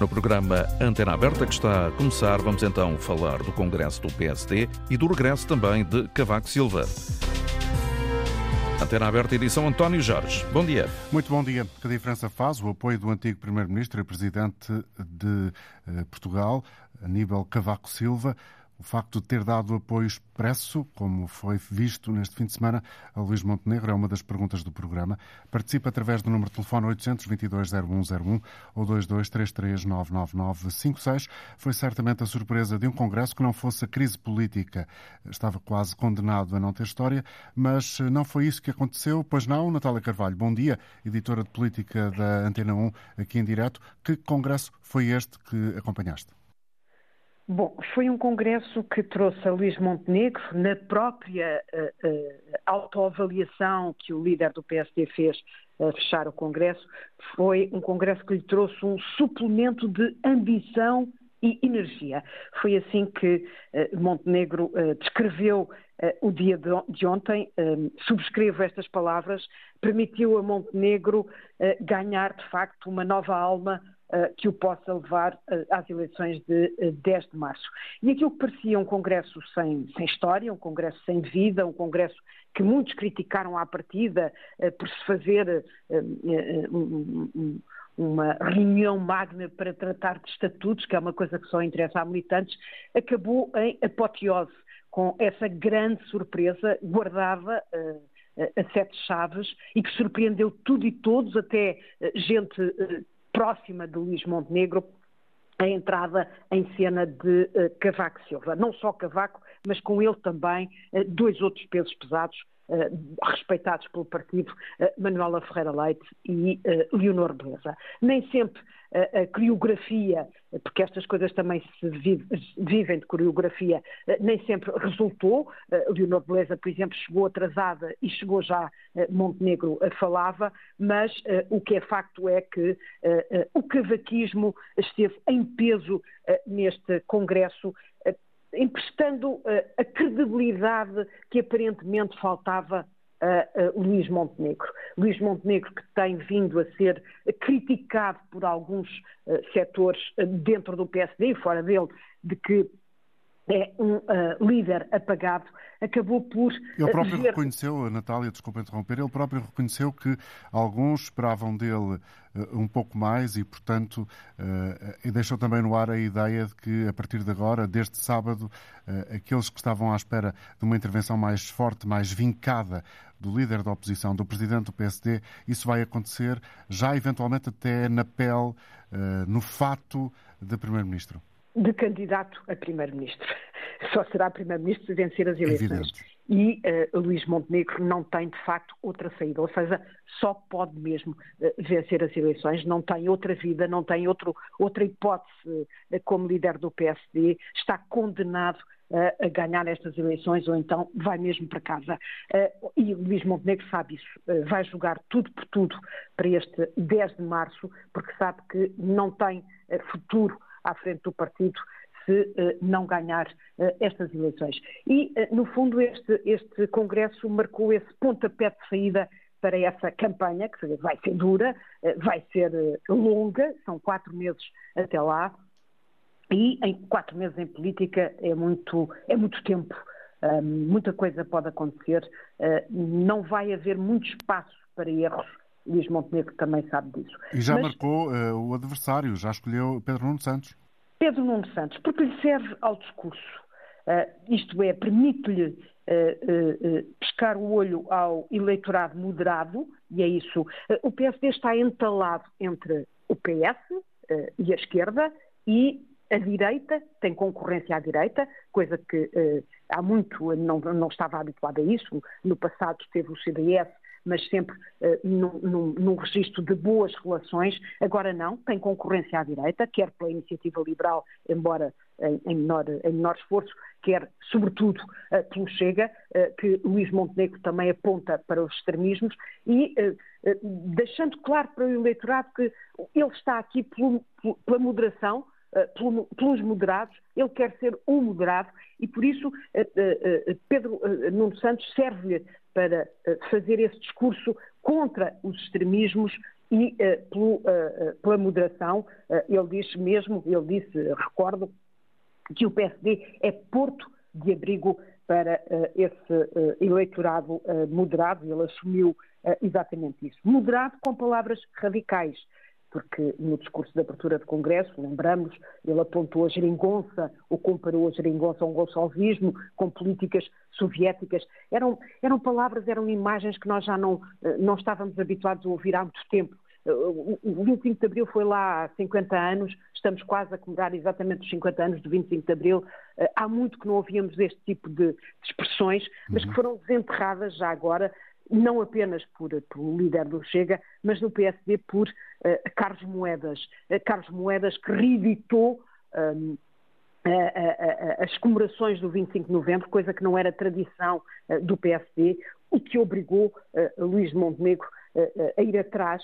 No programa Antena Aberta, que está a começar, vamos então falar do Congresso do PSD e do regresso também de Cavaco Silva. Antena Aberta, edição António Jorge. Bom dia. Muito bom dia. Que diferença faz o apoio do antigo Primeiro-Ministro e Presidente de eh, Portugal, Aníbal Cavaco Silva, o facto de ter dado apoio expresso, como foi visto neste fim de semana, a Luís Montenegro é uma das perguntas do programa. Participa através do número de telefone 822-0101 ou 2233-99956. Foi certamente a surpresa de um Congresso que não fosse a crise política. Estava quase condenado a não ter história, mas não foi isso que aconteceu, pois não, Natália Carvalho. Bom dia, editora de política da Antena 1, aqui em direto. Que Congresso foi este que acompanhaste? Bom, foi um congresso que trouxe a Luís Montenegro, na própria uh, uh, autoavaliação que o líder do PSD fez a fechar o congresso, foi um congresso que lhe trouxe um suplemento de ambição e energia. Foi assim que uh, Montenegro descreveu o dia de, ontem, subscrevo estas palavras, permitiu a Montenegro ganhar de facto uma nova alma que o possa levar eh, às eleições de 10 eh, de março. E aquilo que parecia um congresso sem, sem história, um congresso sem vida, um congresso que muitos criticaram à partida por se fazer uma reunião magna para tratar de estatutos, que é uma coisa que só interessa a militantes, acabou em apoteose, com essa grande surpresa guardada a sete chaves e que surpreendeu tudo e todos, até gente próxima de Luís Montenegro, a entrada em cena de uh, Cavaco Silva. Não só Cavaco, mas com ele também uh, dois outros pesos pesados, uh, respeitados pelo partido, Manuela Ferreira Leite e Leonor Beleza. Nem sempre a, coreografia, porque estas coisas também se vive, vivem de coreografia, eh, nem sempre resultou. Eh, Leonor Beleza, por exemplo, chegou atrasada e chegou já, eh, Montenegro falava, mas o que é facto é que o cavaquismo esteve em peso neste Congresso emprestando a credibilidade que aparentemente faltava uh, uh, Luís Montenegro. Luís Montenegro que tem vindo a ser criticado por alguns uh, setores dentro do PSD e fora dele, de que é um uh, líder apagado, acabou por. Ele próprio ver... reconheceu, Natália, desculpa interromper, ele próprio reconheceu que alguns esperavam dele uh, um pouco mais e, portanto, uh, e deixou também no ar a ideia de que, a partir de agora, desde sábado, aqueles que estavam à espera de uma intervenção mais forte, mais vincada do líder da oposição, do presidente do PSD, isso vai acontecer já eventualmente até na pele, no fato de primeiro-ministro de candidato a primeiro-ministro. Só será primeiro-ministro se vencer as eleições. Evidente. E uh, Luís Montenegro não tem, de facto, outra saída. Ou seja, só pode mesmo uh, vencer as eleições, não tem outra vida, não tem outro, outra hipótese uh, como líder do PSD, está condenado a ganhar estas eleições ou então vai mesmo para casa. E Luís Montenegro sabe isso, vai jogar tudo por tudo para este 10 de março, porque sabe que não tem futuro à frente do partido se uh, não ganhar uh, estas eleições. E, no fundo, este, este Congresso marcou esse pontapé de saída para essa campanha, que vai ser dura, vai ser longa, são quatro meses até lá, e em quatro meses em política é muito, é muito tempo. muita coisa pode acontecer, não vai haver muito espaço para erros Luís Montenegro também sabe disso. E já Mas, marcou uh, o adversário, já escolheu Pedro Nuno Santos. Pedro Nuno Santos, porque lhe serve ao discurso. Uh, isto é, permite-lhe uh, pescar o olho ao eleitorado moderado, e é isso. o PSD está entalado entre o PS e a esquerda e a direita, tem concorrência à direita, coisa que há muito não, não estava habituada a isso. No passado teve o CDS mas sempre uh, num, registro de boas relações. Agora não, tem concorrência à direita, quer pela iniciativa liberal, embora em, em, menor, em menor, esforço, quer, sobretudo, uh, pelo Chega, uh, que Luís Montenegro também aponta para os extremismos, e deixando claro para o eleitorado que ele está aqui pelo, pela moderação, pelos moderados, ele quer ser um moderado e por isso Pedro Nuno Santos serve-lhe para eh, fazer esse discurso contra os extremismos e pela moderação. ele diz mesmo, ele disse, recordo, que o PSD é porto de abrigo para esse eleitorado moderado, ele assumiu exatamente isso. Moderado com palavras radicais porque no discurso de abertura de Congresso, lembramos, ele apontou a geringonça, ou comparou a geringonça a um gonçalvismo com políticas soviéticas. Eram, eram palavras, eram imagens que nós já não, eh, não estávamos habituados a ouvir há muito tempo. Eh, o 25 de Abril foi lá há 50 anos, estamos quase a comemorar exatamente os 50 anos do 25 de Abril. Eh, há muito que não ouvíamos este tipo de, expressões, mas que uhum. foram desenterradas já agora não apenas por, pelo líder do Chega, mas do PSD por uh, Carlos Moedas. Uh, Carlos Moedas que reeditou um, as comemorações do 25 de novembro, coisa que não era tradição uh, do PSD, o que obrigou Luís Montenegro a ir atrás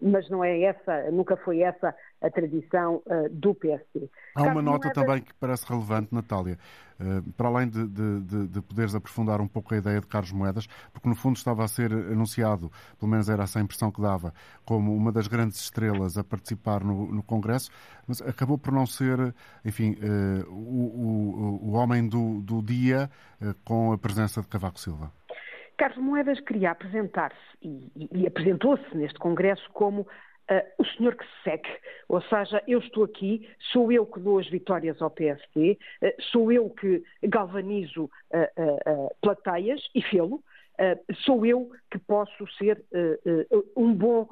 mas não é essa, nunca foi essa a tradição eh, do PSD. Há uma nota também que parece relevante, Natália, eh, para além de, de, de, poderes aprofundar um pouco a ideia de Carlos Moedas, porque no fundo estava a ser anunciado, pelo menos era essa a impressão que dava, como uma das grandes estrelas a participar no, no Congresso, mas acabou por não ser, enfim, o, o, o homem do, do dia com a presença de Cavaco Silva. Carlos Moedas queria apresentar-se e, e, apresentou-se neste Congresso como Uh, o senhor que se segue, ou seja, eu estou aqui, sou eu que dou as vitórias ao PSD, uh, sou eu que galvanizo uh, plateias e fê-lo, sou eu que posso ser um bom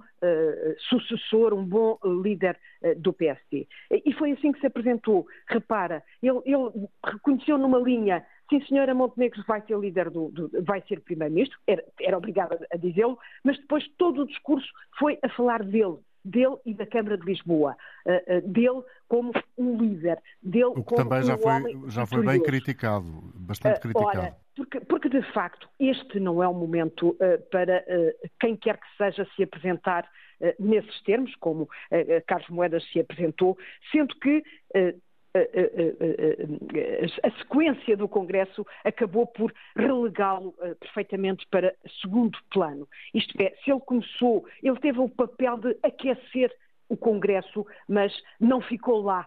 sucessor, um bom líder do PSD. E foi assim que se apresentou. Repara, ele, ele reconheceu numa linha sim senhora, Montenegro vai ser líder do, do vai ser primeiro-ministro, era, era obrigada a dizê-lo, mas depois todo o discurso foi a falar dele, dele e da Câmara de Lisboa, uh, uh, dele como um líder, dele o que como também já um foi, já foi bem criticado, bastante uh, criticado. Ora, porque, porque, de facto este não é o momento para quem quer que seja se apresentar nesses termos, como Carlos Moedas se apresentou, sendo que a, sequência do Congresso acabou por relegá-lo eh, perfeitamente para segundo plano. Isto é, se ele começou, ele teve o papel de aquecer o Congresso, mas não ficou lá eh,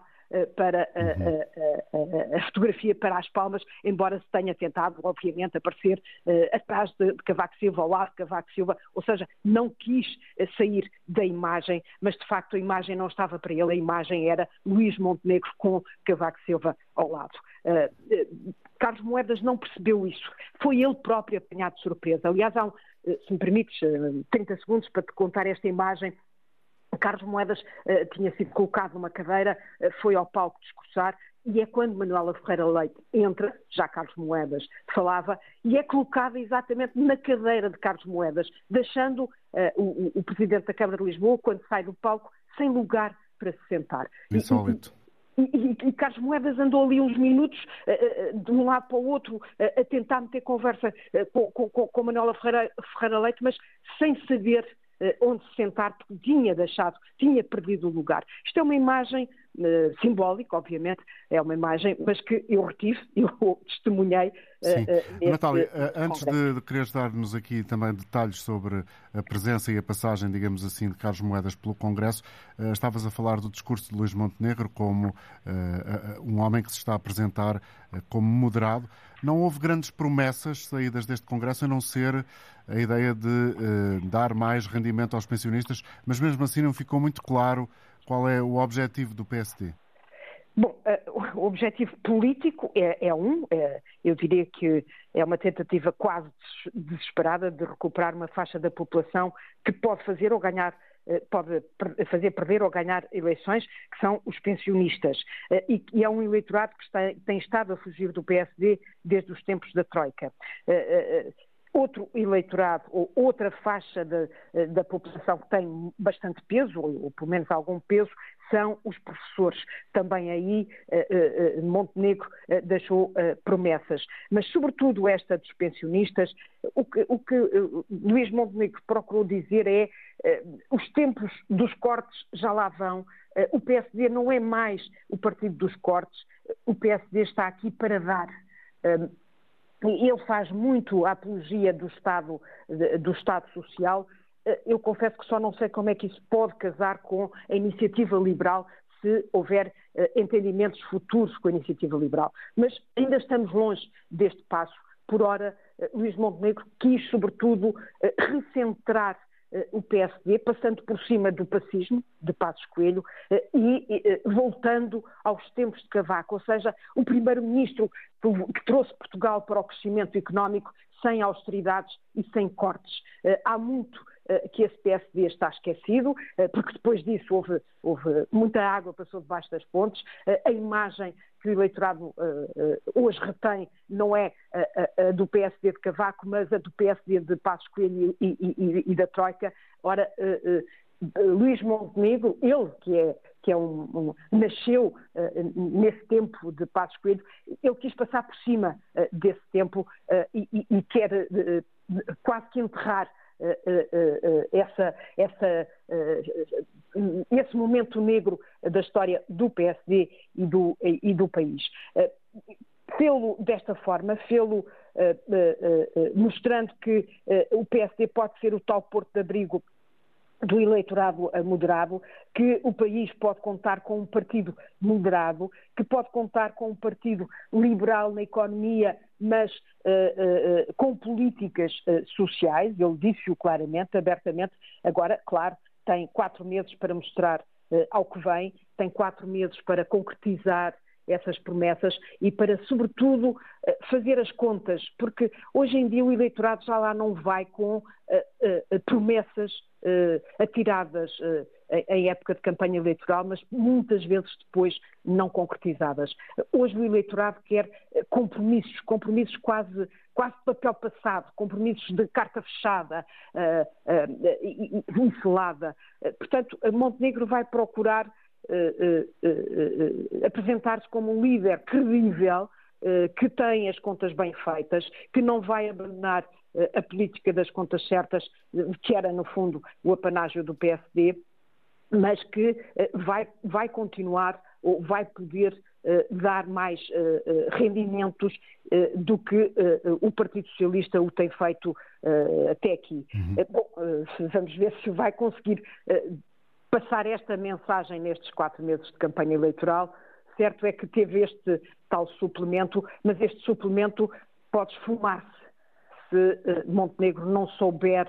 para a, a, a, a, fotografia para as palmas, embora se tenha tentado, obviamente, aparecer uh, atrás de, de, Cavaco Silva, ao lado de Cavaco Silva, ou seja, não quis uh, sair da imagem, mas de facto a imagem não estava para ele, a imagem era Luís Montenegro com Cavaco Silva ao lado. Carlos Moedas não percebeu isso, foi ele próprio apanhado de surpresa. Aliás, há um, se me permites, 30 segundos para te contar esta imagem Carlos Moedas uh, tinha sido colocado numa cadeira, uh, foi ao palco discursar, e é quando Manuela Ferreira Leite entra, já Carlos Moedas falava, e é colocada exatamente na cadeira de Carlos Moedas, deixando uh, o, o, Presidente da Câmara de Lisboa, quando sai do palco, sem lugar para se sentar. Insólito. E, e, e, Carlos Moedas andou ali uns minutos uh, de um lado para o outro uh, a tentar meter conversa com, com, com Manuela Ferreira, Ferreira Leite, mas sem saber eh, onde se sentar, porque tinha deixado, tinha perdido o lugar. Isto é uma imagem uh, simbólica, obviamente, é uma imagem, mas que eu retive, eu testemunhei. Uh, Sim. Uh, Natália, antes de, de quereres dar-nos aqui também detalhes sobre a presença e a passagem, digamos assim, de Carlos Moedas pelo Congresso, estavas a falar do discurso de Luís Montenegro como um homem que se está a apresentar como moderado. Não houve grandes promessas saídas deste Congresso, a não ser a ideia de uh, dar mais rendimento aos pensionistas, mas mesmo assim não ficou muito claro qual é o objetivo do PSD. Bom, uh, o objetivo político é, é um, é, eu diria que é uma tentativa quase desesperada de recuperar uma faixa da população que pode fazer ou ganhar eh, pode fazer perder ou ganhar eleições, que são os pensionistas. E, é um eleitorado que está, tem estado a fugir do PSD desde os tempos da Troika outro eleitorado ou outra faixa de, eh, da população que tem bastante peso, ou, pelo menos algum peso, são os professores. Também aí uh, uh, Montenegro uh, deixou promessas. Mas, sobretudo, esta dos pensionistas, o que, o que Luís Montenegro procurou dizer é os tempos dos cortes já lá vão, o PSD não é mais o partido dos cortes, o PSD está aqui para dar ele faz muito a apologia do Estado, do Estado Social eu confesso que só não sei como é que isso pode casar com a iniciativa liberal se houver entendimentos futuros com a iniciativa liberal. Mas ainda estamos longe deste passo. Por ora, Luís Montenegro quis, sobretudo, recentrar eh, o PSD, passando por cima do pacismo de Passos Coelho eh, e eh, voltando aos tempos de Cavaco, ou seja, o primeiro-ministro que trouxe Portugal para o crescimento económico sem austeridades e sem cortes. Há muito que esse PSD está esquecido, porque depois disso houve, houve muita água passou debaixo das pontes, a imagem que o eleitorado uh, uh, hoje retém não é a, do PSD de Cavaco, mas a do PSD de Passos Coelho e, e, e da Troika. Ora, uh, Luís Montenegro, ele que é que é um, um nasceu nesse tempo de Passos Coelho, ele quis passar por cima desse tempo e, e, quer quase que enterrar essa, essa, esse momento negro da história do PSD e do, e do país. Fê-lo desta forma, mostrando que o PSD pode ser o tal porto de abrigo do eleitorado moderado, que o país pode contar com um partido moderado, que pode contar com um partido liberal na economia, mas uh, uh, com políticas uh, sociais, ele disse-o claramente, abertamente. Agora, claro, tem quatro meses para mostrar ao que vem, tem quatro meses para concretizar essas promessas e para, sobretudo, fazer as contas, porque hoje em dia o eleitorado já lá não vai com promessas atiradas em época de campanha eleitoral, mas muitas vezes depois não concretizadas. Hoje o eleitorado quer compromissos, compromissos quase, quase papel passado, compromissos de carta fechada e encelada. Portanto, Montenegro vai procurar apresentar-se como um líder credível que tem as contas bem feitas, que não vai abandonar a política das contas certas, que era, no fundo, o apanágio do PSD, mas que vai, vai continuar ou vai poder dar mais rendimentos do que o Partido Socialista o tem feito até aqui. Uhum. Bom, vamos ver se vai conseguir passar esta mensagem nestes quatro meses de campanha eleitoral. Certo é que teve este tal suplemento, mas este suplemento pode esfumar-se se Montenegro não souber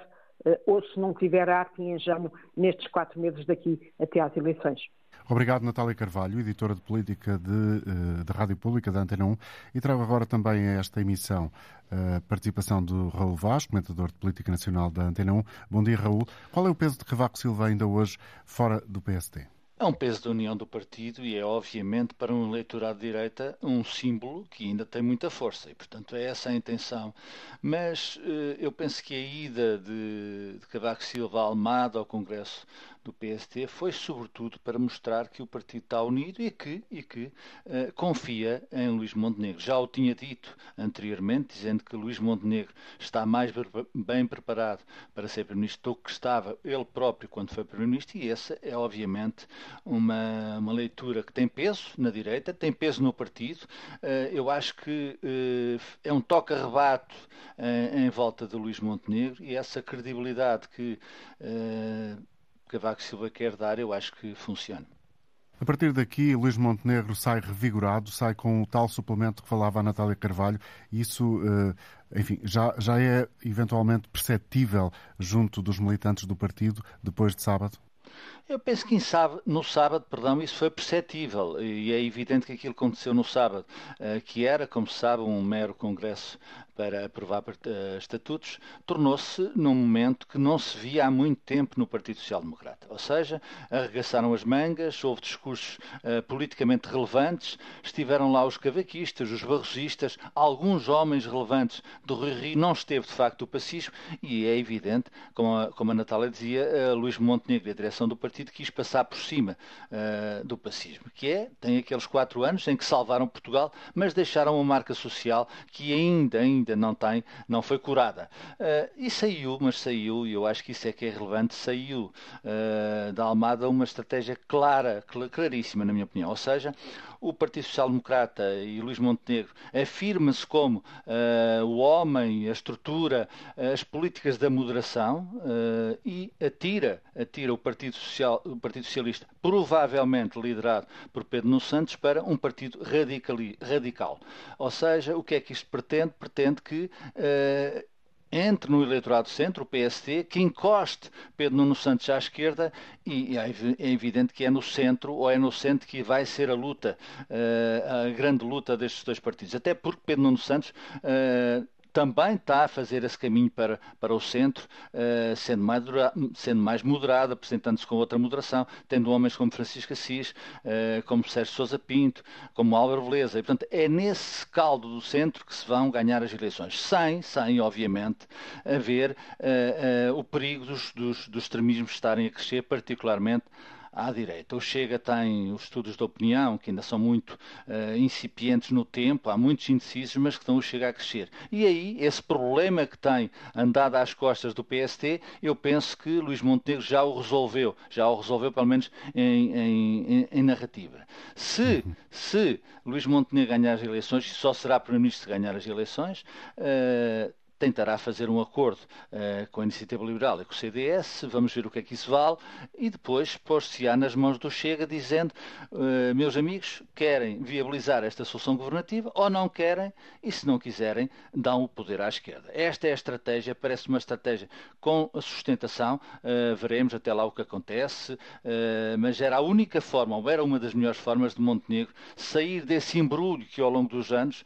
ou se não tiver arte e engenho nestes quatro meses daqui até às eleições. Obrigado, Natália Carvalho, editora de política de, eh, da Rádio Pública da Antena 1. E trago agora também a esta emissão a participação do Raul Vaz, comentador de política nacional da Antena 1. Bom dia, Raul. Qual é o peso de Cavaco Silva ainda hoje fora do PSD? É um peso da união do partido e é, obviamente, para um eleitorado de direita, um símbolo que ainda tem muita força e, portanto, é essa a intenção. Mas eh, eu penso que a ida de, de Cavaco Silva Almada ao Congresso do PST foi sobretudo para mostrar que o partido está unido e que, e que uh, confia em Luís Montenegro. Já o tinha dito anteriormente, dizendo que Luís Montenegro está mais bem preparado para ser Primeiro-Ministro do que estava ele próprio quando foi Primeiro-Ministro, e essa é obviamente uma, uma leitura que tem peso na direita, tem peso no partido. Uh, eu acho que uh, é um toque-arrebato em volta de Luís Montenegro e essa credibilidade que Cavaco Silva quer dar, eu acho que funciona. A partir daqui, Luís Montenegro sai revigorado, sai com o tal suplemento que falava a Natália Carvalho. Isso, eh, enfim, já, já é eventualmente perceptível junto dos militantes do partido depois de sábado? Eu penso que no sábado, perdão, isso foi perceptível e é evidente que aquilo aconteceu no sábado, eh, que era, como se sabe, um mero congresso para aprovar uh, estatutos, tornou-se num momento que não se via há muito tempo no Partido Social Democrata. Ou seja, arregaçaram as mangas, houve discursos uh, politicamente relevantes, estiveram lá os cavaquistas, os barrosistas, alguns homens relevantes do Rio Rio, não esteve de facto o pacismo e é evidente, como a, como a Natália dizia, uh, Luís Montenegro e a direção do partido quis passar por cima do pacismo, que é, tem aqueles quatro anos em que salvaram Portugal, mas deixaram uma marca social que ainda, ainda ainda não tem, não foi curada. Uh, e saiu, mas saiu, e eu acho que isso é que é relevante, saiu uh, da Almada uma estratégia clara, claríssima, na minha opinião. Ou seja, o Partido Social Democrata e Luís Montenegro afirma-se como uh, o homem, a estrutura, as políticas da moderação uh, e atira, atira o Partido, Social, o Partido Socialista, provavelmente liderado por Pedro Nuno Santos, para um partido radical. Ou seja, o que é que isto pretende? Pretende que entre no eleitorado centro, o PST, que encoste Pedro Nuno Santos à esquerda e é, evidente que é no centro ou é no centro que vai ser a luta, eh, a grande luta destes dois partidos. Até porque Pedro Nuno Santos eh, também está a fazer esse caminho para, para o centro, uh, sendo, mais sendo mais moderado, apresentando-se com outra moderação, tendo homens como Francisco Assis, uh, como Sérgio Sousa Pinto, como Álvaro Beleza. E, portanto, é nesse caldo do centro que se vão ganhar as eleições, sem, sem obviamente, haver uh, o perigo dos, dos, dos extremismos estarem a crescer, particularmente à direita. O Chega tem os estudos de opinião, que ainda são muito uh, incipientes no tempo, há muitos indecisos, mas que estão o Chega a crescer. E aí, esse problema que tem andado às costas do PST, eu penso que Luís Montenegro já o resolveu, já o resolveu pelo menos em, em, em narrativa. Se, se Luís Montenegro ganhar as eleições, e só será Primeiro-Ministro se ganhar as eleições, uh, tentará fazer um acordo uh, com a Iniciativa Liberal e com o CDS, vamos ver o que é que isso vale, e depois pôr-se-á nas mãos do Chega, dizendo, uh, meus amigos, querem viabilizar esta solução governativa ou não querem, e se não quiserem, dão o poder à esquerda. Esta é a estratégia, parece uma estratégia com sustentação, uh, veremos até lá o que acontece, mas era a única forma, ou era uma das melhores formas de Montenegro sair desse embrulho que ao longo dos anos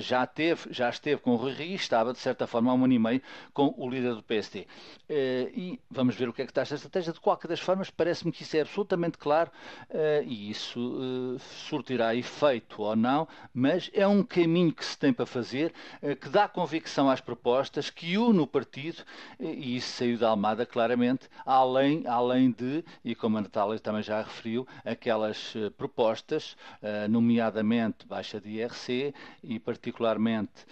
já teve, já esteve com o Rui Rio, estava de certa certa forma, há um ano e meio com o líder do PSD. Eh, e vamos ver o que é que está esta estratégia. De qualquer das formas, parece-me que isso é absolutamente claro eh, e isso eh, surtirá efeito ou não, mas é um caminho que se tem para fazer, que dá convicção às propostas, que une o partido, e isso saiu da Almada claramente, além, além de, e como a Natália também já referiu, aquelas propostas, nomeadamente baixa de IRC e particularmente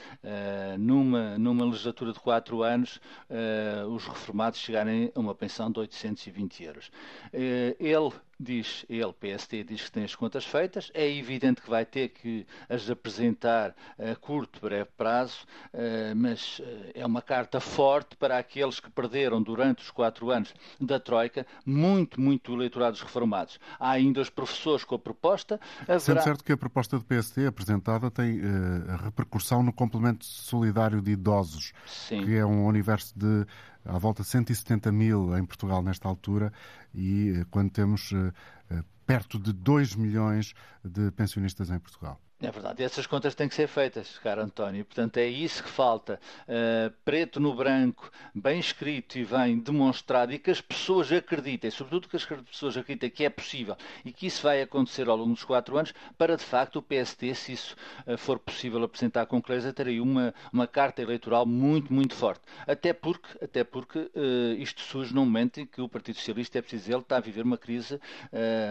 numa, numa numa legislatura de quatro anos, uh, os reformados chegarem a uma pensão de 820 euros. Uh, ele diz, ele, PST, diz que tem as contas feitas, é evidente que vai ter que as apresentar a curto, breve prazo, uh, mas é uma carta forte para aqueles que perderam durante os quatro anos da Troika muito, muito eleitorados reformados. Há ainda os professores com a proposta. Haverá... Sendo certo que a proposta do PST apresentada tem uh, repercussão no complemento solidário de idosos, Sim. que é um universo de à volta de 170 mil em Portugal nesta altura e eh, quando temos eh, eh, perto de 2 milhões de pensionistas em Portugal. É verdade, essas contas têm que ser feitas, caro António. Portanto, é isso que falta. Uh, preto no branco, bem escrito e bem demonstrado, e que as pessoas acreditem, sobretudo que as pessoas acreditem que é possível e que isso vai acontecer ao longo dos quatro anos, para de facto o PST, se isso uh, for possível apresentar com clareza, ter aí uma, uma carta eleitoral muito, muito forte. Até porque, até porque uh, isto surge num momento em que o Partido Socialista, é preciso dizer, está a viver uma crise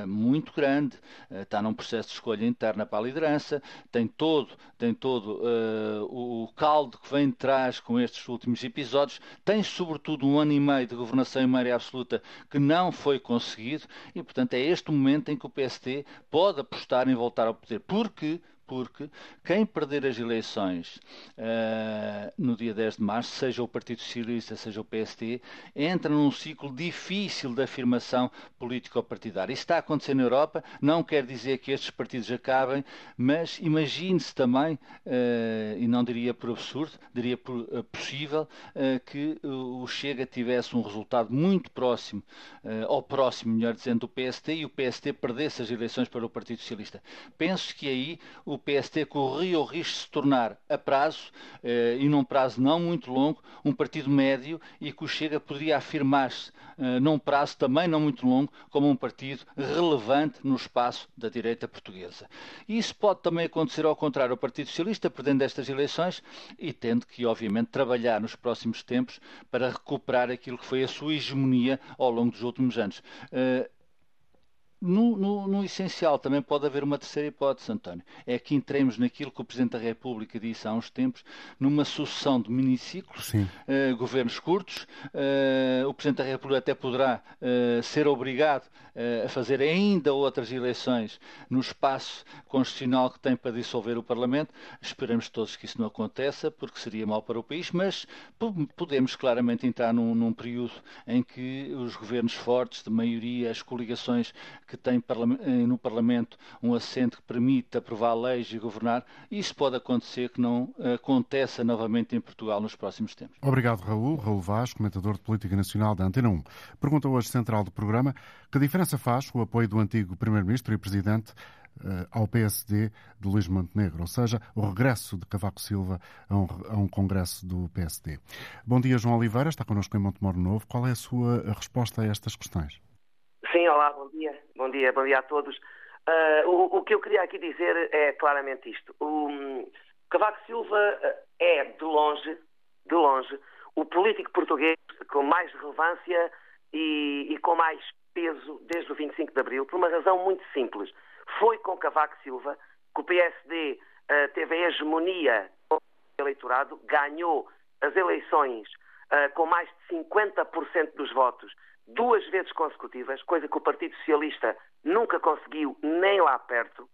muito grande, está num processo de escolha interna para a liderança tem todo, tem todo uh, o caldo que vem de trás com estes últimos episódios, tem sobretudo um ano e meio de governação em maioria absoluta que não foi conseguido e, portanto, é este momento em que o PST pode apostar em voltar ao poder, porque porque quem perder as eleições uh, no dia 10 de março, seja o Partido Socialista, seja o PST, entra num ciclo difícil de afirmação político-partidária. Isso está a acontecer na Europa, não quer dizer que estes partidos acabem, mas imagine-se também, uh, e não diria por absurdo, diria por uh, possível, que o Chega tivesse um resultado muito próximo, ou próximo, melhor dizendo, do PST, e o PST perdesse as eleições para o Partido Socialista. Penso que aí o o PST corria o risco de se tornar, a prazo, eh, e num prazo não muito longo, um partido médio e que o Chega poderia afirmar-se, eh, num prazo também não muito longo, como um partido relevante no espaço da direita portuguesa. E isso pode também acontecer ao contrário, o Partido Socialista, perdendo estas eleições e tendo que, obviamente, trabalhar nos próximos tempos para recuperar aquilo que foi a sua hegemonia ao longo dos últimos anos. Eh, no, no, no, essencial também pode haver uma terceira hipótese, António. É que entremos naquilo que o Presidente da República disse há uns tempos, numa sucessão de miniciclos, uh, governos curtos. Uh, o Presidente da República até poderá uh, ser obrigado a fazer ainda outras eleições no espaço constitucional que tem para dissolver o Parlamento. Esperamos todos que isso não aconteça, porque seria mau para o país, mas podemos claramente entrar num, num período em que os governos fortes, de maioria, as coligações que têm no Parlamento um assento que permite aprovar leis e governar, isso pode acontecer que não aconteça novamente em Portugal nos próximos tempos. Obrigado, Raul. Raul Vaz, comentador de Política Nacional da Antena 1. Pergunta hoje central do programa que diferença faz o apoio do antigo Primeiro-Ministro e Presidente eh, ao PSD de Luís Montenegro, ou seja, o regresso de Cavaco Silva a um, a um, congresso do PSD. Bom dia, João Oliveira, está connosco em Montemoro Novo. Qual é a sua resposta a estas questões? Sim, olá, bom dia. Bom dia, bom dia a todos. Uh, o, o, que eu queria aqui dizer é claramente isto. O Cavaco Silva eh, é, de longe, de longe, o político português com mais relevância e, e com mais peso desde o 25 de Abril, por uma razão muito simples. Foi com Cavaco Silva que o PSD uh, eh, teve a hegemonia do eleitorado, ganhou as eleições uh, com mais de 50% dos votos duas vezes consecutivas, coisa que o Partido Socialista nunca conseguiu nem lá perto.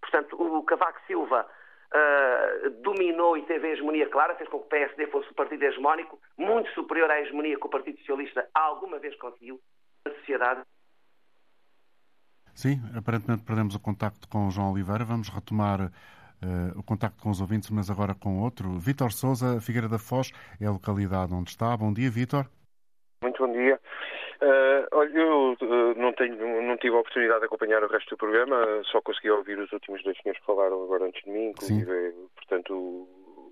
Portanto, o Cavaco Silva uh, dominou e teve a hegemonia clara, fez com que o PSD fosse o partido hegemónico, muito superior à hegemonia que o Partido Socialista alguma vez conseguiu na sociedade. Sim, aparentemente perdemos o contacto com o João Oliveira. Vamos retomar Uh, o contacto com os ouvintes, mas agora com outro. Vítor Souza, Figueira da Foz, é a localidade onde está. Bom dia, Vítor. Muito bom dia. Uh, olha, eu uh, não, tenho, não tive a oportunidade de acompanhar o resto do programa, só consegui ouvir os últimos dois senhores que falaram agora antes de mim, inclusive, portanto, o,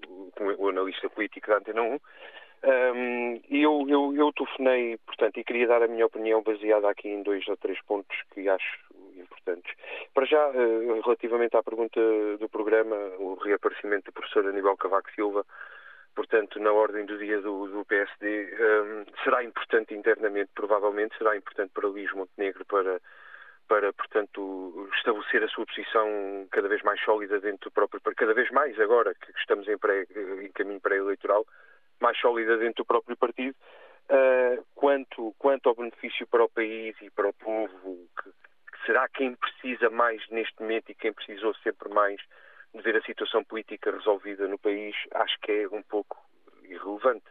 o, o, analista político da Antena 1. Um, e eu, eu, eu telefonei, portanto, e queria dar a minha opinião baseada aqui em dois ou três pontos que acho importantes. Para já, uh, relativamente à pergunta do programa, o reaparecimento do professor Aníbal Cavaco Silva, portanto, na ordem do dia do, do PSD, um, será importante internamente, provavelmente, será importante para Luís Montenegro para, para, portanto, estabelecer a sua posição cada vez mais sólida dentro do próprio, cada vez mais agora que estamos em, pré, em caminho pré-eleitoral, mais sólida dentro do próprio partido, uh, quanto, quanto ao benefício para o país e para o povo, que, que será quem precisa mais neste momento e quem precisou sempre mais de ver a situação política resolvida no país, acho que é um pouco irrelevante.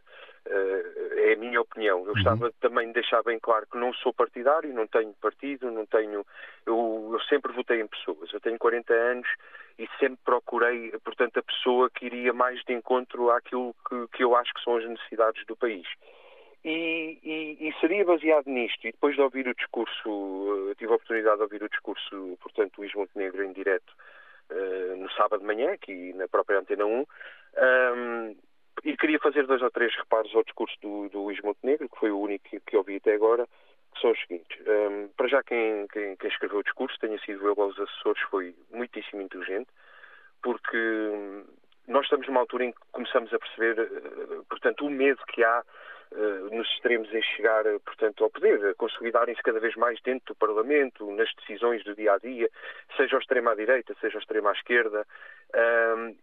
Uh, é a minha opinião. Eu uhum. gostava também de deixar bem claro que não sou partidário, não tenho partido, não tenho. Eu, eu, sempre votei em pessoas. Eu tenho 40 anos e sempre procurei, portanto, a pessoa que iria mais de encontro àquilo que, que eu acho que são as necessidades do país. E, e, e, seria baseado nisto, e depois de ouvir o discurso, tive a oportunidade de ouvir o discurso, portanto, Luís Montenegro em direto, no sábado de manhã, aqui na própria Antena 1, um, e queria fazer dois ou três reparos ao discurso do, do Luís Montenegro, que foi o único que, que ouvi até agora, que são os seguintes. Um, para já, quem, quem, quem, escreveu o discurso, tenha sido ele aos assessores, foi muitíssimo inteligente, porque hum, nós estamos numa altura em que começamos a perceber, uh, portanto, o medo que há nos extremos em chegar, uh, portanto, ao poder, consolidarem-se cada vez mais dentro do Parlamento, nas decisões do dia a dia, seja ao extremo à direita, seja ao extremo à esquerda,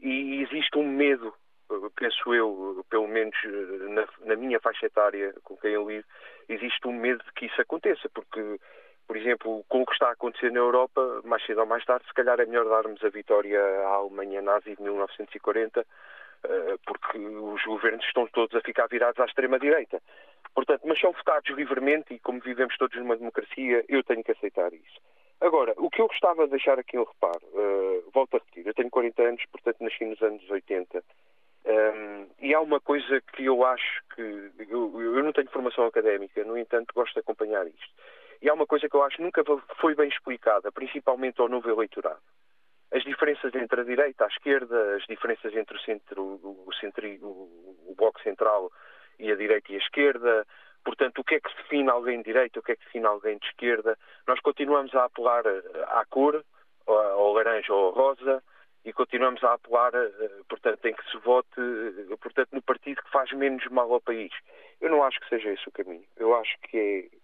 e existe um medo penso eu, pelo menos eh, na, na, minha faixa etária com quem eu lido, existe um medo de que isso aconteça, porque, por exemplo, com o que está a acontecer na Europa, mais cedo ou mais tarde, se calhar é melhor darmos a vitória à Alemanha nazi de 1940, eh, porque os governos estão todos a ficar virados à extrema-direita. Portanto, mas são votados livremente e, como vivemos todos numa democracia, eu tenho que aceitar isso. Agora, o que eu gostava de deixar aqui um reparo, uh, volto a repetir, eu tenho 40 anos, portanto nasci nos anos 80, um, e há uma coisa que eu acho que. Eu, eu, não tenho formação académica, no entanto, gosto de acompanhar isto. E há uma coisa que eu acho que nunca foi bem explicada, principalmente ao novo eleitorado. As diferenças entre a direita, a esquerda, as diferenças entre o centro, o, centro, o, o bloco central e a direita e a esquerda. Portanto, o que é que define alguém de direita, o que é que define alguém de esquerda? Nós continuamos a apelar à cor, ao laranja ou ao rosa, e continuamos a apelar, eh, portanto, em que se vote, eh, portanto, no partido que faz menos mal ao país. Eu não acho que seja esse o caminho. Eu acho que é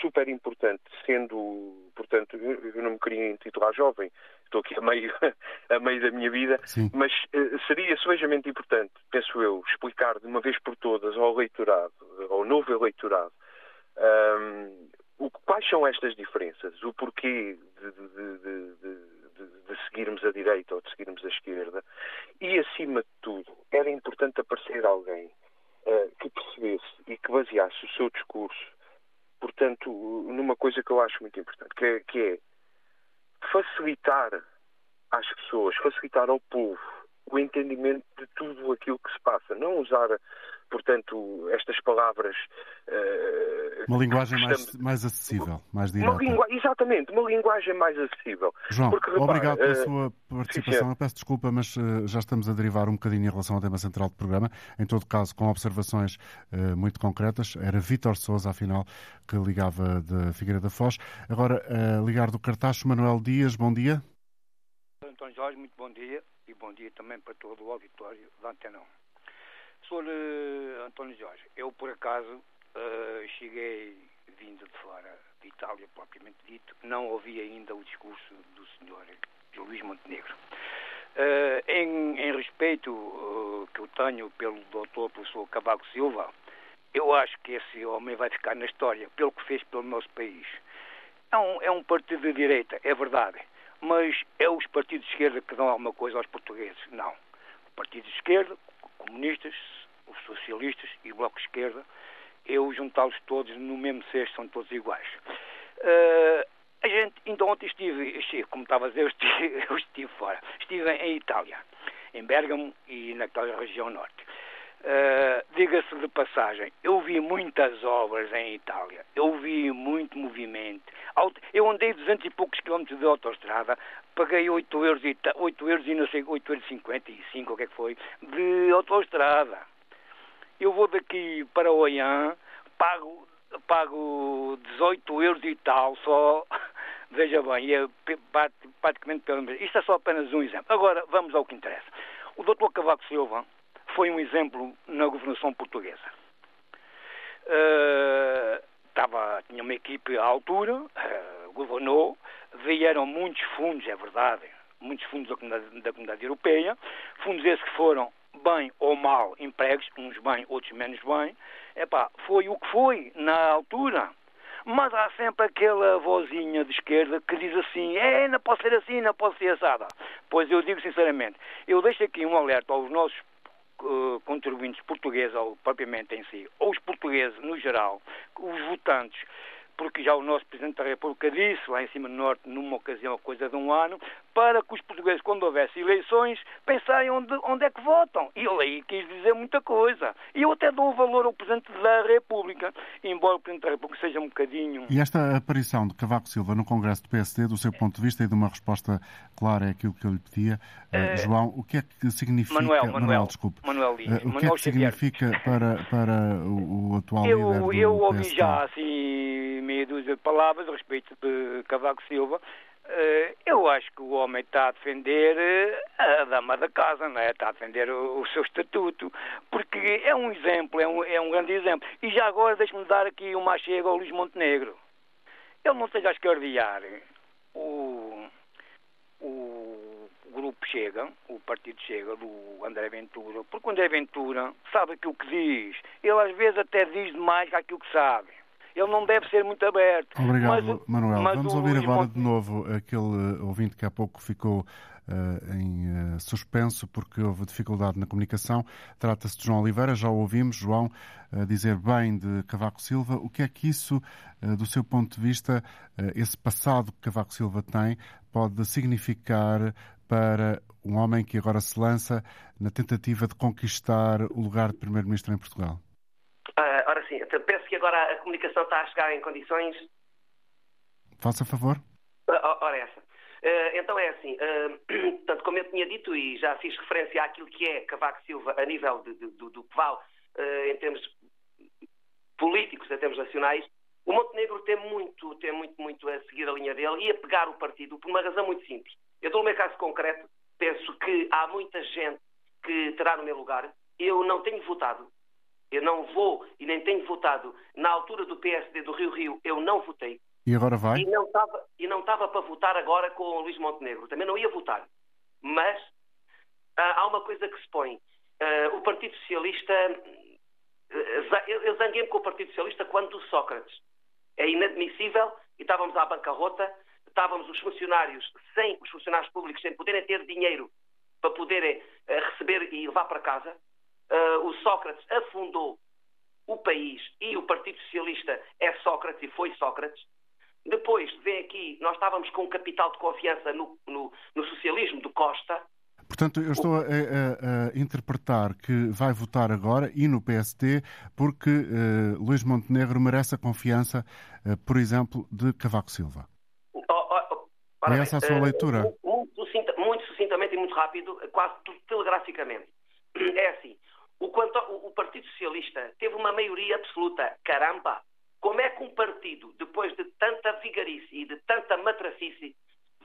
super importante, sendo, portanto, eu não me queria intitular jovem, estou aqui a meio, a meio da minha vida, Sim. mas uh, seria subejamente importante, penso eu, explicar de uma vez por todas ao eleitorado, ao novo eleitorado, um, o, quais são estas diferenças, o porquê de, de, de, de, seguirmos a direita ou de seguirmos a esquerda, e acima de tudo, era importante aparecer alguém uh, que percebesse e que baseasse o seu discurso, portanto, numa coisa que eu acho muito importante, que é, que é facilitar às pessoas, facilitar ao povo o entendimento de tudo aquilo que se passa, não usar portanto, estas palavras. Uh, uma linguagem estamos... mais, mais acessível, mais direta. Uma Exatamente, uma linguagem mais acessível. João, Porque, repara, obrigado pela uh... sua participação. Eu peço desculpa, mas uh, já estamos a derivar um bocadinho em relação ao tema central do programa. Em todo caso, com observações muito concretas. Era Vítor Souza, afinal, que ligava de Figueira da Foz. Agora, ligar do Cartacho, Manuel Dias, bom dia. António Jorge, muito bom dia. E bom dia também para todo o auditório da Antena 1. Sr. Uh, António Jorge, eu por acaso uh, cheguei vindo de fora de Itália, propriamente dito, não ouvi ainda o discurso do Sr. Luís Montenegro. Uh, em, em, respeito uh, que eu tenho pelo doutor professor Cavaco Silva, eu acho que esse homem vai ficar na história pelo que fez pelo nosso país. É um, é um partido de direita, é verdade, mas é os partidos de esquerda que dão alguma coisa aos portugueses. Não. O partido de esquerda, comunistas, os socialistas e o Bloco de Esquerda, eu juntá-los todos no mesmo cesto, são todos iguais. Uh, a gente, então ontem estive, como estava a dizer, eu estive, eu estive fora. Estive em Itália, em Bergamo e naquela região norte. Uh, Diga-se de passagem, eu vi muitas obras em Itália, eu vi muito movimento. Eu andei 200 e poucos quilómetros de autoestrada, paguei 8 euros e, 8 euros e não sei, 8 euros e 55, o que é que foi, de autoestrada. Eu vou daqui para o Oiã, pago, pago 18 euros e tal, só, veja bem, é praticamente pelo mesmo. Isto é só apenas um exemplo. Agora, vamos ao que interessa. O doutor Cavaco Silva foi um exemplo na governação portuguesa. Uh, estava, tinha uma equipe à altura, uh, governou, vieram muitos fundos, é verdade, muitos fundos da comunidade, da comunidade europeia, fundos esses que foram bem ou mal empregos, uns bem, outros menos bem. Epá, foi o que foi na altura. Mas há sempre aquela vozinha de esquerda que diz assim: é, não pode ser assim, não pode ser assada. Pois eu digo sinceramente, eu deixo aqui um alerta aos nossos uh, contribuintes portugueses, ou propriamente em si, ou os portugueses no geral, os votantes porque já o nosso Presidente da República disse, lá em cima do Norte, numa ocasião, coisa de um ano, para que os portugueses, quando houvesse eleições, pensarem onde, onde é que votam. E ele aí quis dizer muita coisa. E eu até dou valor ao Presidente da República, embora o Presidente da República seja um bocadinho... E esta aparição de Cavaco Silva no Congresso do PSD, do seu ponto de vista e de uma resposta clara àquilo que eu lhe pedia, uh, João, o que é que significa... Manuel, Manuel, Manuel desculpe. Manuel Dias, uh, o que é que significa para, para o, o atual eu, líder do Eu ouvi PSD? já, assim, meia dúzia de palavras a respeito de Cavaco Silva, eu acho que o homem está a defender uh, a dama da casa, não é? Está a defender o, o, seu estatuto, porque é um exemplo, é um, é um grande exemplo. E já agora deixe-me dar aqui uma chega ao Luís Montenegro. Ele não esteja a escardear o, o grupo Chega, o partido Chega, do André Ventura, porque o André Ventura sabe aquilo que diz. Ele às vezes até diz demais aquilo que sabe ele não deve ser muito aberto. Obrigado, mas, Manuel. Mas Vamos ouvir agora de novo aquele ouvinte que há pouco ficou uh, em uh, suspenso porque houve dificuldade na comunicação. Trata-se de João Oliveira, já o ouvimos, João, uh, dizer bem de Cavaco Silva. O que é que isso, do seu ponto de vista, esse passado que Cavaco Silva tem, pode significar para um homem que agora se lança na tentativa de conquistar o lugar de Primeiro-Ministro em Portugal? Agora a comunicação está a chegar em condições. Faça favor. Uh, ora, essa. Uh, então é assim, uh, portanto, como eu tinha dito e já fiz referência àquilo que é Cavaco Silva a nível de, de, do, do que uh, em termos políticos, em termos nacionais, o Montenegro tem muito, tem muito, muito a seguir a linha dele e a pegar o partido por uma razão muito simples. Eu dou o meu caso concreto, penso que há muita gente que terá no meu lugar. Eu não tenho votado Eu não vou e nem tenho votado na altura do PSD do Rio Rio, eu não votei. E agora vai? E não estava, e não estava para votar agora com o Luís Montenegro. Também não ia votar. Mas ah, há uma coisa que se põe. Uh, o Partido Socialista. Uh, eu zanguei-me com o Partido Socialista quando do Sócrates. É inadmissível e estávamos à bancarrota, estávamos os funcionários sem os funcionários públicos sem poderem ter dinheiro para poderem uh, receber e levar para casa. O Sócrates afundou o país e o Partido Socialista é Sócrates e foi Sócrates. Depois vem aqui, nós estávamos com um capital de confiança no, no, no socialismo do Costa, Portanto, eu estou a, a, a, interpretar que vai votar agora e no PSD porque uh, Luís Montenegro merece a confiança, uh, por exemplo, de Cavaco Silva. Oh, oh, oh, é essa a sua uh, leitura? Muito, muito, sucintamente e muito rápido, quase telegraficamente. É assim, o, o, o Partido Socialista teve uma maioria absoluta. Caramba! Como é que um partido, depois de tanta vigarice e de tanta matracice,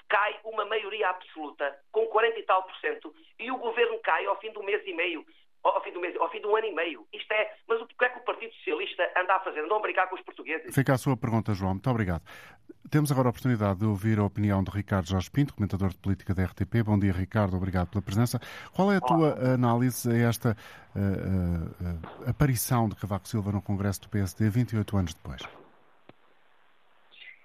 cai uma maioria absoluta, com 40 e tal por cento, e o governo cai ao fim do mês e meio, ao fim do mês, ao fim do ano e meio. Isto é, mas o que é que o Partido Socialista anda a fazer? Andam a brincar com os portugueses? Fica a sua pergunta, João. Muito obrigado. Temos agora a oportunidade de ouvir a opinião de Ricardo Jorge Pinto, comentador de política da RTP. Bom dia, Ricardo. Obrigado pela presença. Qual é a tua Olá. análise a esta uh, uh, uh, aparição de Cavaco Silva no Congresso do PSD 28 anos depois?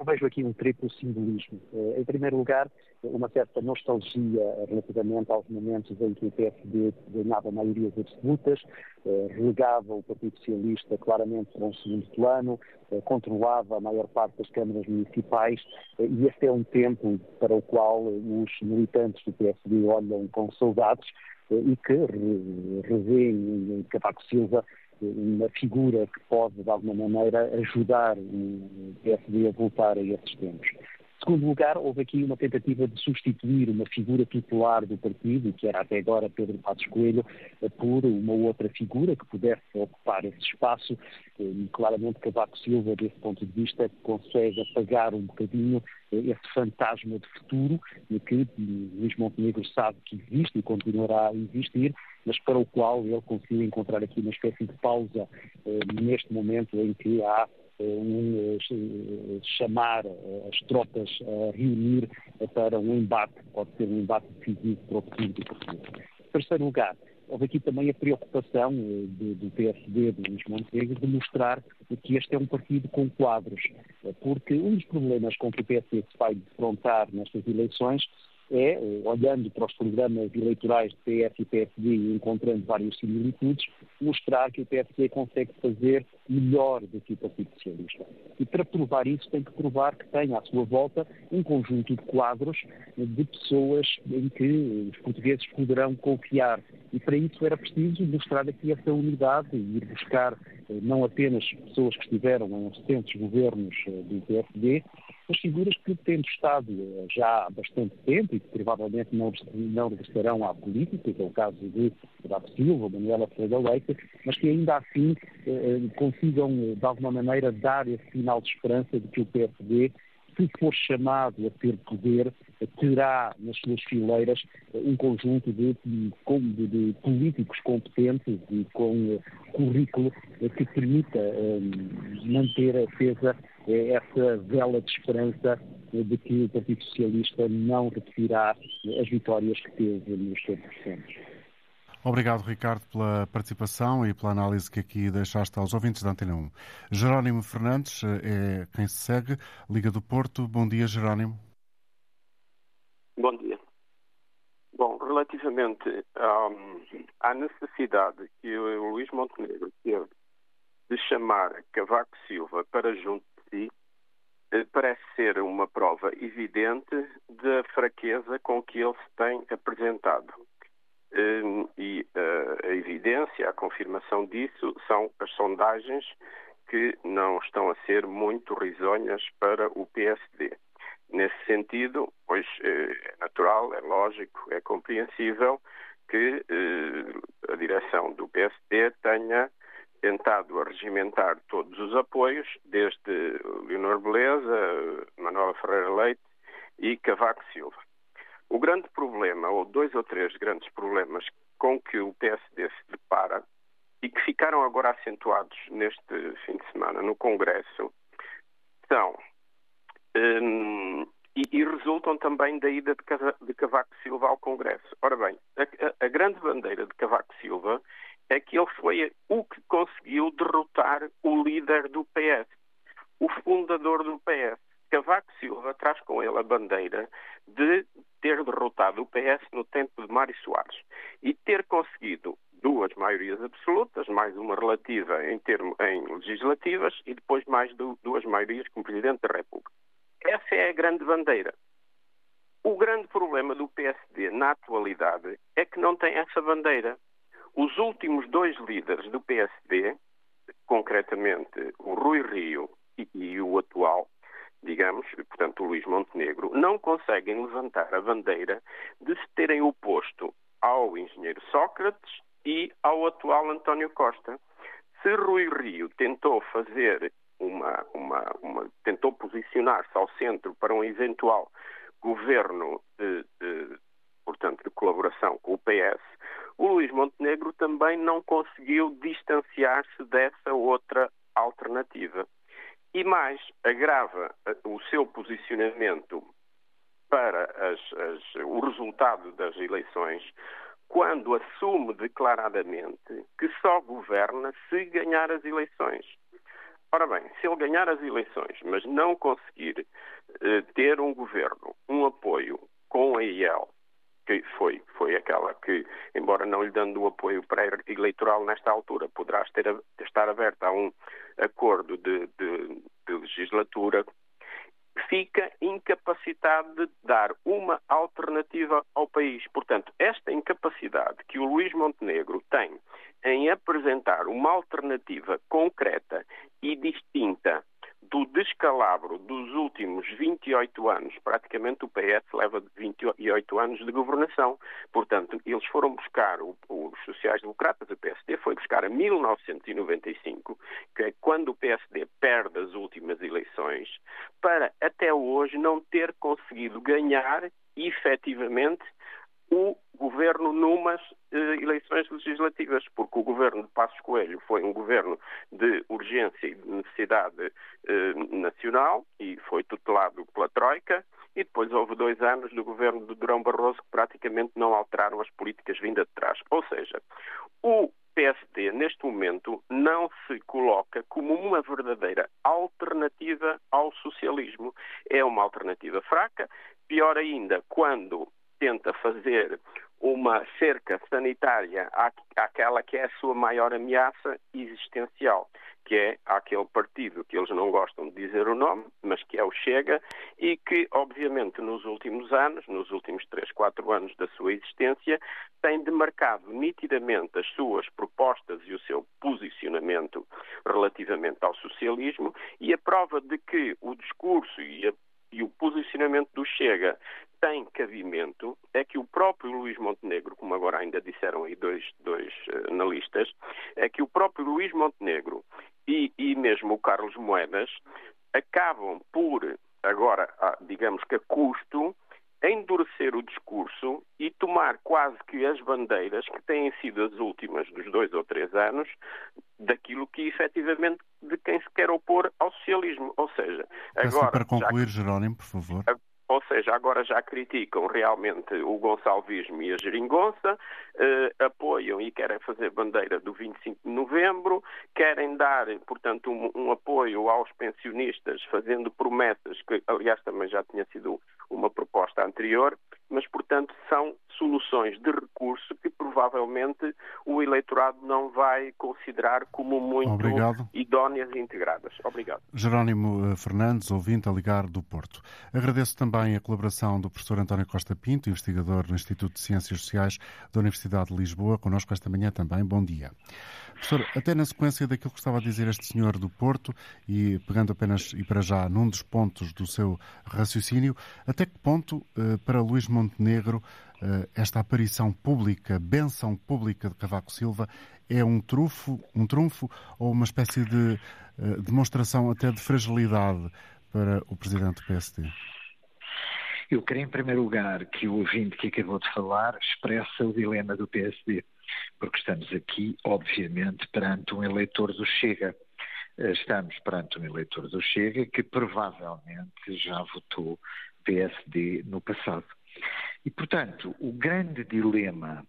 Vejo aqui um triplo simbolismo. Eh, em primeiro lugar, uma certa nostalgia relativamente aos momentos em que o PSD ganhava maiorias absolutas, eh, relegava o Partido Socialista claramente para um segundo plano, eh, controlava a maior parte das câmaras municipais e este é um tempo para o qual os militantes do PSD olham com saudades e que revêem em Cavaco Silva uma figura que pode, de alguma maneira, ajudar o PSD a voltar a esses tempos. Segundo lugar, houve aqui uma tentativa de substituir uma figura titular do partido, que era até agora Pedro Passos Coelho, por uma outra figura que pudesse ocupar esse espaço. E claramente Cavaco Silva, desse ponto de vista, consegue apagar um bocadinho esse fantasma de futuro que Luís Montenegro sabe que existe e continuará a existir, mas para o qual ele conseguiu encontrar aqui uma espécie de pausa eh, neste momento em que há um, eh, chamar eh, as tropas a reunir para um embate, pode ser um embate decisivo para o futuro do Portugal. Em terceiro lugar, houve aqui também a preocupação eh, do, do PSD, do Luís Montenegro, de mostrar que este é um partido com quadros, porque um dos problemas com que o PSD se vai defrontar nestas eleições é, olhando para os programas eleitorais de PS e PSD e encontrando várias similitudes, mostrar que o PSD consegue fazer melhor do que o Partido Socialista. E para provar isso tem que provar que tem à sua volta um conjunto de quadros de pessoas em que os portugueses poderão confiar. E para isso era preciso mostrar aqui essa unidade e ir buscar eh, não apenas pessoas que estiveram em recentes governos eh, do PSD, as figuras que, tendo estado eh, já há bastante tempo e que provavelmente não, não regressarão à política, que é o caso de Renato Silva, Manuela Ferreira Leite, mas que ainda assim eh, consigam, eh, de alguma maneira, dar esse sinal de esperança de que o PSD se for chamado a ter poder, terá nas suas fileiras um conjunto de, de, de políticos competentes e com currículo que permita manter acesa essa vela de esperança de que o Partido Socialista não repetirá as vitórias que teve nos tempos recentes. Obrigado, Ricardo, pela participação e pela análise que aqui deixaste aos ouvintes da Antena 1. Jerónimo Fernandes é quem se segue, Liga do Porto. Bom dia, Jerónimo. Bom dia. Bom, relativamente à necessidade que o Luís Montenegro teve de chamar Cavaco Silva para junto de si, eh, parece ser uma prova evidente da fraqueza com que ele se tem apresentado. Hum, e uh, a evidência, a confirmação disso, são as sondagens que não estão a ser muito risonhas para o PSD. Nesse sentido, pois eh, é natural, é lógico, é compreensível que eh, a direção do PSD tenha tentado arregimentar todos os apoios, desde Leonor Beleza, Manuela Ferreira Leite e Cavaco Silva. O grande problema, ou dois ou três grandes problemas com que o PSD se depara, e que ficaram agora acentuados neste fim de semana no Congresso são um, e, e, resultam também da ida de, de, Cavaco Silva ao Congresso. Ora bem, a, a, grande bandeira de Cavaco Silva é que ele foi o que conseguiu derrotar o líder do PS, o fundador do PS. Cavaco Silva traz com ele a bandeira de ter derrotado o PS no tempo de Mário Soares e ter conseguido duas maiorias absolutas, mais uma relativa em, termo, em legislativas e depois mais duas maiorias como Presidente da República. Essa é a grande bandeira. O grande problema do PSD na atualidade é que não tem essa bandeira. Os últimos dois líderes do PSD, concretamente o Rui Rio e, e o atual, digamos, portanto o Luís Montenegro, não conseguem levantar a bandeira de se terem oposto ao engenheiro Sócrates e ao atual António Costa. Se Rui Rio tentou fazer uma, uma, uma tentou posicionar-se ao centro para um eventual governo portanto, de colaboração com o PS, o Luís Montenegro também não conseguiu distanciar-se dessa outra alternativa. E mais, agrava eh, o seu posicionamento para as, as, o resultado das eleições quando assume declaradamente que só governa se ganhar as eleições. Ora bem, se ele ganhar as eleições, mas não conseguir eh, ter um governo, um apoio com a IEL, que foi, foi aquela que, embora não lhe dando o apoio pré-eleitoral nesta altura, poderá estar aberta a um acordo de, de, de legislatura fica incapacitado de dar uma alternativa ao país. Portanto, esta incapacidade que o Luís Montenegro tem em apresentar uma alternativa concreta e distinta descalabro dos últimos 28 anos, praticamente o PS leva 28 anos de governação. Portanto, eles foram buscar, os sociais-democratas, o PSD, foi buscar a 1995, que é quando o PSD perde as últimas eleições, para até hoje não ter conseguido ganhar efetivamente o governo numas eleições legislativas, porque o governo de Passos Coelho foi um governo de urgência e de necessidade eh, nacional e foi tutelado pela Troika, e depois houve dois anos do governo de Durão Barroso que praticamente não alteraram as políticas vindas de trás. Ou seja, o PSD, neste momento, não se coloca como uma verdadeira alternativa ao socialismo. É uma alternativa fraca, pior ainda, quando tenta fazer uma cerca sanitária àquela que é a sua maior ameaça existencial, que é aquele partido que eles não gostam de dizer o nome, mas que é o Chega, e que, obviamente, nos últimos anos, nos últimos 3, 4 anos da sua existência, tem demarcado nitidamente as suas propostas e o seu posicionamento relativamente ao socialismo, e a prova de que o discurso e, a, e o posicionamento do Chega. Tem cabimento é que o próprio Luís Montenegro, como agora ainda disseram aí dois, dois uh, analistas, é que o próprio Luís Montenegro e, e mesmo o Carlos Moedas acabam por, agora, digamos que a custo, endurecer o discurso e tomar quase que as bandeiras que têm sido as últimas dos dois ou três anos daquilo que efetivamente de quem se quer opor ao socialismo. Ou seja, agora. para concluir, já... Jerónimo, por favor. Ou seja, agora já criticam realmente o gonçalvismo e a geringonça, eh, apoiam e querem fazer bandeira do 25 de novembro, querem dar, portanto, um, um, apoio aos pensionistas, fazendo promessas, que aliás também já tinha sido uma proposta anterior, mas, portanto, são soluções de recurso que provavelmente o eleitorado não vai considerar como muito Obrigado. idóneas e integradas. Obrigado. Jerónimo eh, Fernandes, ouvinte a ligar do Porto. Agradeço também a colaboração do professor António Costa Pinto, investigador no Instituto de Ciências Sociais da Universidade de Lisboa, connosco esta manhã também. Bom dia. Professor, até na sequência daquilo que estava a dizer este senhor do Porto, e pegando apenas e para já num dos pontos do seu raciocínio, até que ponto, eh, para Luís Montenegro, eh, esta aparição pública, benção pública de Cavaco Silva, é um trunfo, um trunfo ou uma espécie de eh, demonstração até de fragilidade para o presidente do PSD? Eu creio, em primeiro lugar, que o ouvinte que acabou de falar expressa o dilema do PSD porque estamos aqui, obviamente, perante um eleitor do Chega. Eh, estamos perante um eleitor do Chega que provavelmente já votou PSD no passado. E, portanto, o grande dilema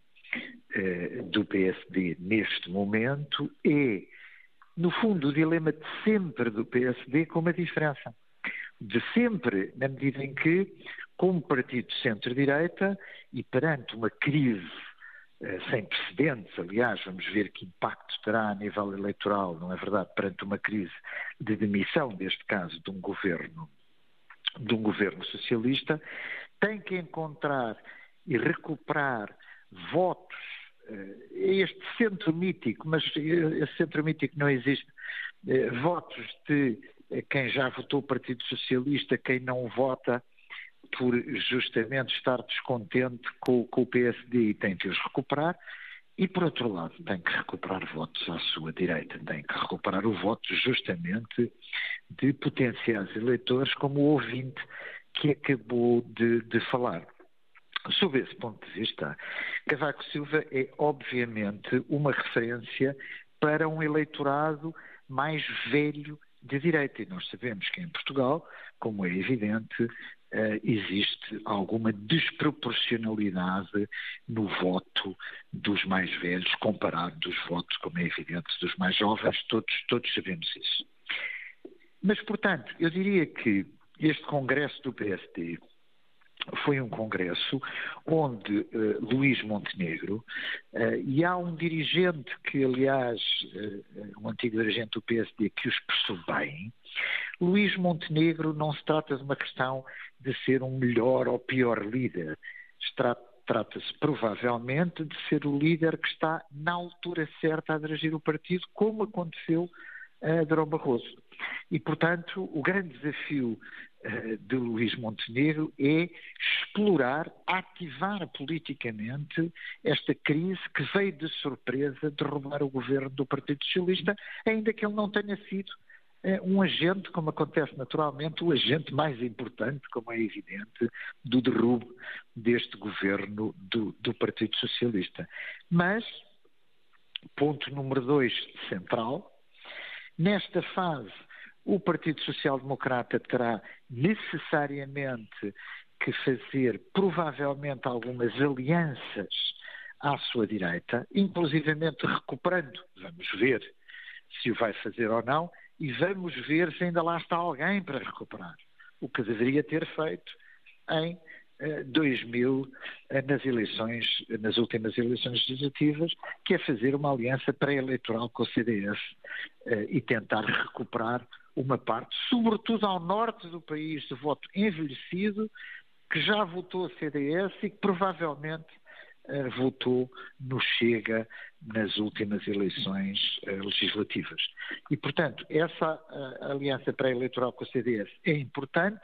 eh, do PSD neste momento é, no fundo, o dilema de sempre do PSD com uma diferença. De sempre, na medida em que, como partido centro-direita e perante uma crise sem precedentes, aliás, vamos ver que impacto terá a nível eleitoral, não é verdade, perante uma crise de demissão, neste caso, de um governo, de um governo socialista, tem que encontrar e recuperar votos é este centro mítico, mas esse centro mítico não existe, eh, votos de quem já votou o Partido Socialista, quem não vota por justamente estar descontente com, com o PSD e tem que os recuperar, e por outro lado tem que recuperar votos à sua direita, tem que recuperar o voto justamente de potenciais eleitores como o ouvinte que acabou de, de falar. Sob esse ponto de vista, Cavaco Silva é obviamente uma referência para um eleitorado mais velho de direita. E nós sabemos que em Portugal, como é evidente, eh, existe alguma desproporcionalidade no voto dos mais velhos comparado dos votos, como é evidente, dos mais jovens. Todos, todos sabemos isso. Mas, portanto, eu diria que este Congresso do PSD foi um congresso onde uh, Luís Montenegro, uh, e há um dirigente que, aliás, uh, um antigo dirigente do PSD, que o expressou bem, Luís Montenegro não se trata de uma questão de ser um melhor ou pior líder. Trata-se provavelmente de ser o líder que está na altura certa a dirigir o partido, como aconteceu a Drão Barroso. E, portanto, o grande desafio de Luís Montenegro é explorar, ativar politicamente esta crise que veio de surpresa derrubar o governo do Partido Socialista, ainda que ele não tenha sido uh, um agente, como acontece naturalmente, o agente mais importante, como é evidente, do derrubo deste governo do, do Partido Socialista. Mas, ponto número dois, central, Nesta fase, o Partido Social Democrata terá necessariamente que fazer, provavelmente, algumas alianças à sua direita, inclusivamente recuperando, vamos ver se o vai fazer ou não, e vamos ver se ainda lá está alguém para recuperar, o que deveria ter feito em 2000 eh, nas eleições, nas últimas eleições legislativas, que é fazer uma aliança pré-eleitoral com o CDS eh, e tentar recuperar uma parte, sobretudo ao norte do país, de voto envelhecido, que já votou a CDS e que provavelmente uh, votou no Chega nas últimas eleições uh, legislativas. E, portanto, essa uh, aliança pré-eleitoral com a CDS é importante,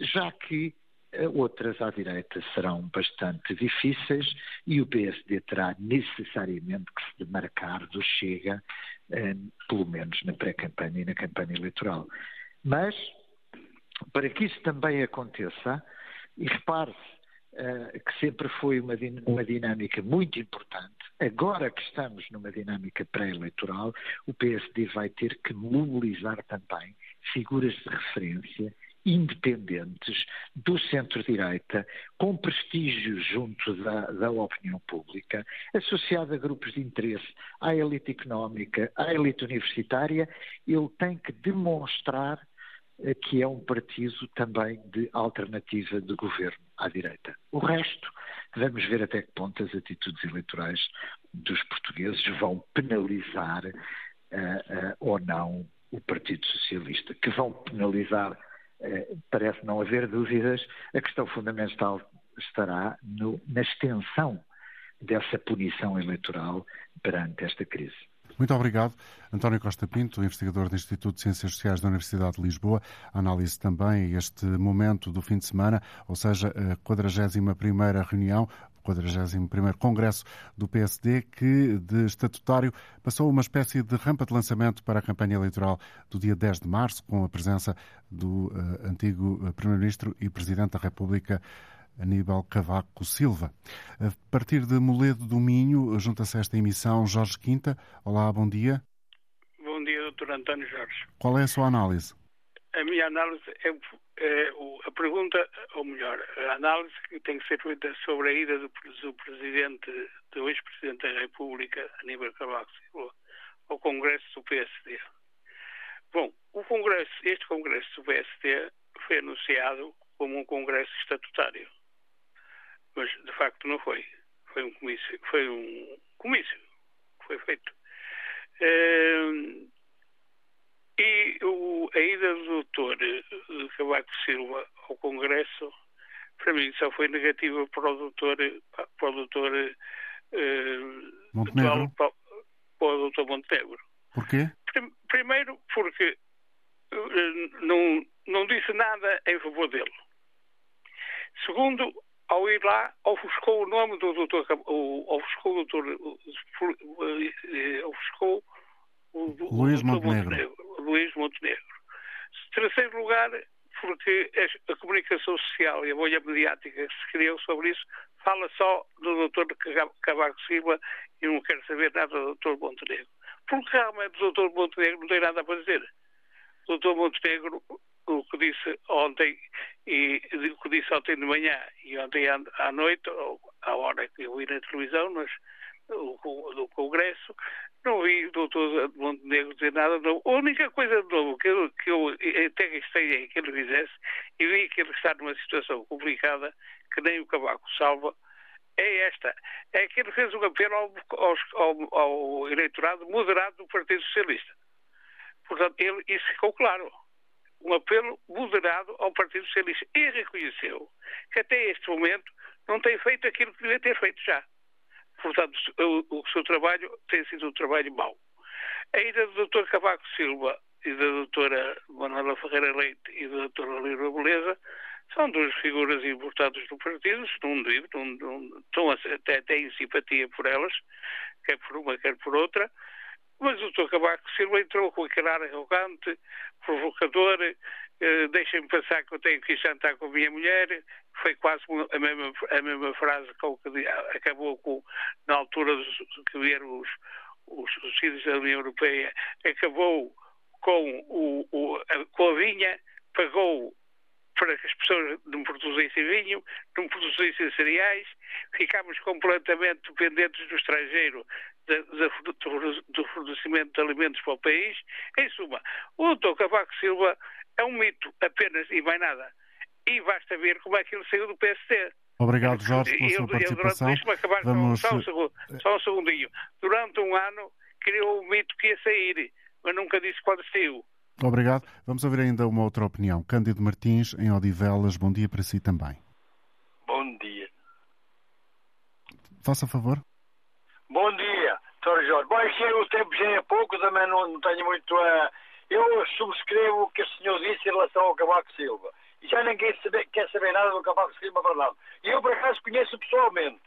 já que outras à direita serão bastante difíceis e o PSD terá necessariamente que se demarcar do Chega, eh, pelo menos na pré-campanha e na campanha eleitoral. Mas, para que isso também aconteça, e repare-se Uh, que sempre foi uma, dinâmica muito importante. Agora que estamos numa dinâmica pré-eleitoral, o PSD vai ter que mobilizar também figuras de referência independentes do centro-direita, com prestígio junto da, da, opinião pública, associado a grupos de interesse, à elite económica, à elite universitária, ele tem que demonstrar eh, que é um partido também de alternativa de governo à direita. O resto, vamos ver até que ponto as atitudes eleitorais dos portugueses vão penalizar uh, uh, ou não o Partido Socialista, que vão penalizar parece não haver dúvidas, a questão fundamental estará no, na extensão dessa punição eleitoral perante esta crise. Muito obrigado, António Costa Pinto, investigador do Instituto de Ciências Sociais da Universidade de Lisboa. Analise também este momento do fim de semana, ou seja, a 41ª reunião 41º Congresso do PSD, que de estatutário passou uma espécie de rampa de lançamento para a campanha eleitoral do dia 10 de março, com a presença do uh, antigo Primeiro-Ministro e Presidente da República, Aníbal Cavaco Silva. A partir de Moledo do Minho, junta-se esta emissão Jorge Quinta. Olá, bom dia. Bom dia, doutor António Jorge. Qual é a sua análise? A minha análise é, é a pergunta, ou melhor, a análise que tem que ser feita sobre a ida do, do presidente, do ex-presidente da República, Aníbal Cavaco Silva, ao Congresso do PSD. Bom, o Congresso, este Congresso do PSD foi anunciado como um Congresso estatutário, mas de facto não foi. Foi um comício, foi um comício que foi feito. Uh, e o, a ida do doutor eh, Cavaco Silva ao Congresso, para mim, só foi negativa para o doutor, para o doutor uh, Montenegro. Para, para o doutor Montenegro. Porquê? Primeiro porque uh, não, não disse nada em favor dele. Segundo, ao ir lá, ofuscou o nome do doutor, ofuscou o doutor, ofuscou o, Luís Montenegro. Montenegro. Luís Montenegro. Terceiro lugar, porque a comunicação social e a bolha mediática que se criou sobre isso fala só do Dr. Cavaco Silva e não quer saber nada do Dr. Montenegro. Porque realmente o Dr. Montenegro não tem nada para dizer. O Dr. Montenegro, o que disse ontem, e o que disse ontem de manhã e ontem à noite, ou à hora que eu vi na televisão, mas do Congresso, não vi o doutor Montenegro dizer nada novo. A única coisa de novo que eu, que eu até gostei que ele fizesse, e vi que ele está numa situação complicada, que nem o Cavaco salva, é esta. É que ele fez um apelo ao, ao, ao eleitorado moderado do Partido Socialista. Portanto, ele, isso ficou claro. Um apelo moderado ao Partido Socialista. E reconheceu que até este momento não tem feito aquilo que devia ter feito já. Portanto, o, seu trabalho tem sido um trabalho mau. A ida do Dr. Cavaco Silva e da doutora Manuela Ferreira Leite e da doutora Lira Beleza são duas figuras importantes do partido, não, estão até, em simpatia por elas, quer por uma, quer por outra, mas o Dr. Cavaco Silva entrou com aquele ar arrogante, provocador, eh, deixem-me pensar que eu tenho que ir jantar com a minha mulher, foi quase a mesma, a mesma frase com que acabou com, na altura dos, que vieram os, os subsídios da União Europeia, acabou com, o, o, a, com a vinha, pagou para que as pessoas não produzissem vinho, não produzissem cereais, ficámos completamente dependentes do estrangeiro de, do fornecimento de alimentos para o país. Em suma, o Dr. Cavaco Silva é um mito apenas e mais nada. E basta ver como é que ele saiu do PSD. Obrigado, Jorge, pela sua participação. Deixa-me acabar Vamos... só, um segundo, só um segundinho. Durante um ano criou o mito que ia sair, mas nunca disse quando saiu. Obrigado. Vamos ouvir ainda uma outra opinião. Cândido Martins, em Odivelas. Bom dia para si também. Bom dia. Faça favor. Bom dia, Sr. Jorge. Bom, é o tempo já é pouco, também não, não tenho muito a... Eu subscrevo o que o senhor disse em relação ao Cavaco Silva. E já ninguém quer saber nada do Cavaco Silva para nada. E eu, por acaso, conheço pessoalmente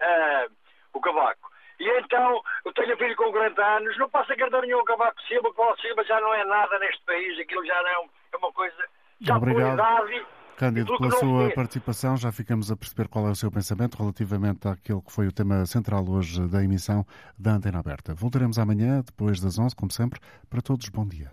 uh, o Cavaco. E então, eu tenho filho com 40 anos, não posso agradar nenhum Cavaco Silva, o Cavaco Silva já não é nada neste país, aquilo já não é uma coisa... Já Obrigado. Cândido, pela sua participação, já ficamos a perceber qual é o seu pensamento relativamente àquele que foi o tema central hoje da emissão da Antena Aberta. Voltaremos amanhã, depois das 11, como sempre. Para todos, bom dia.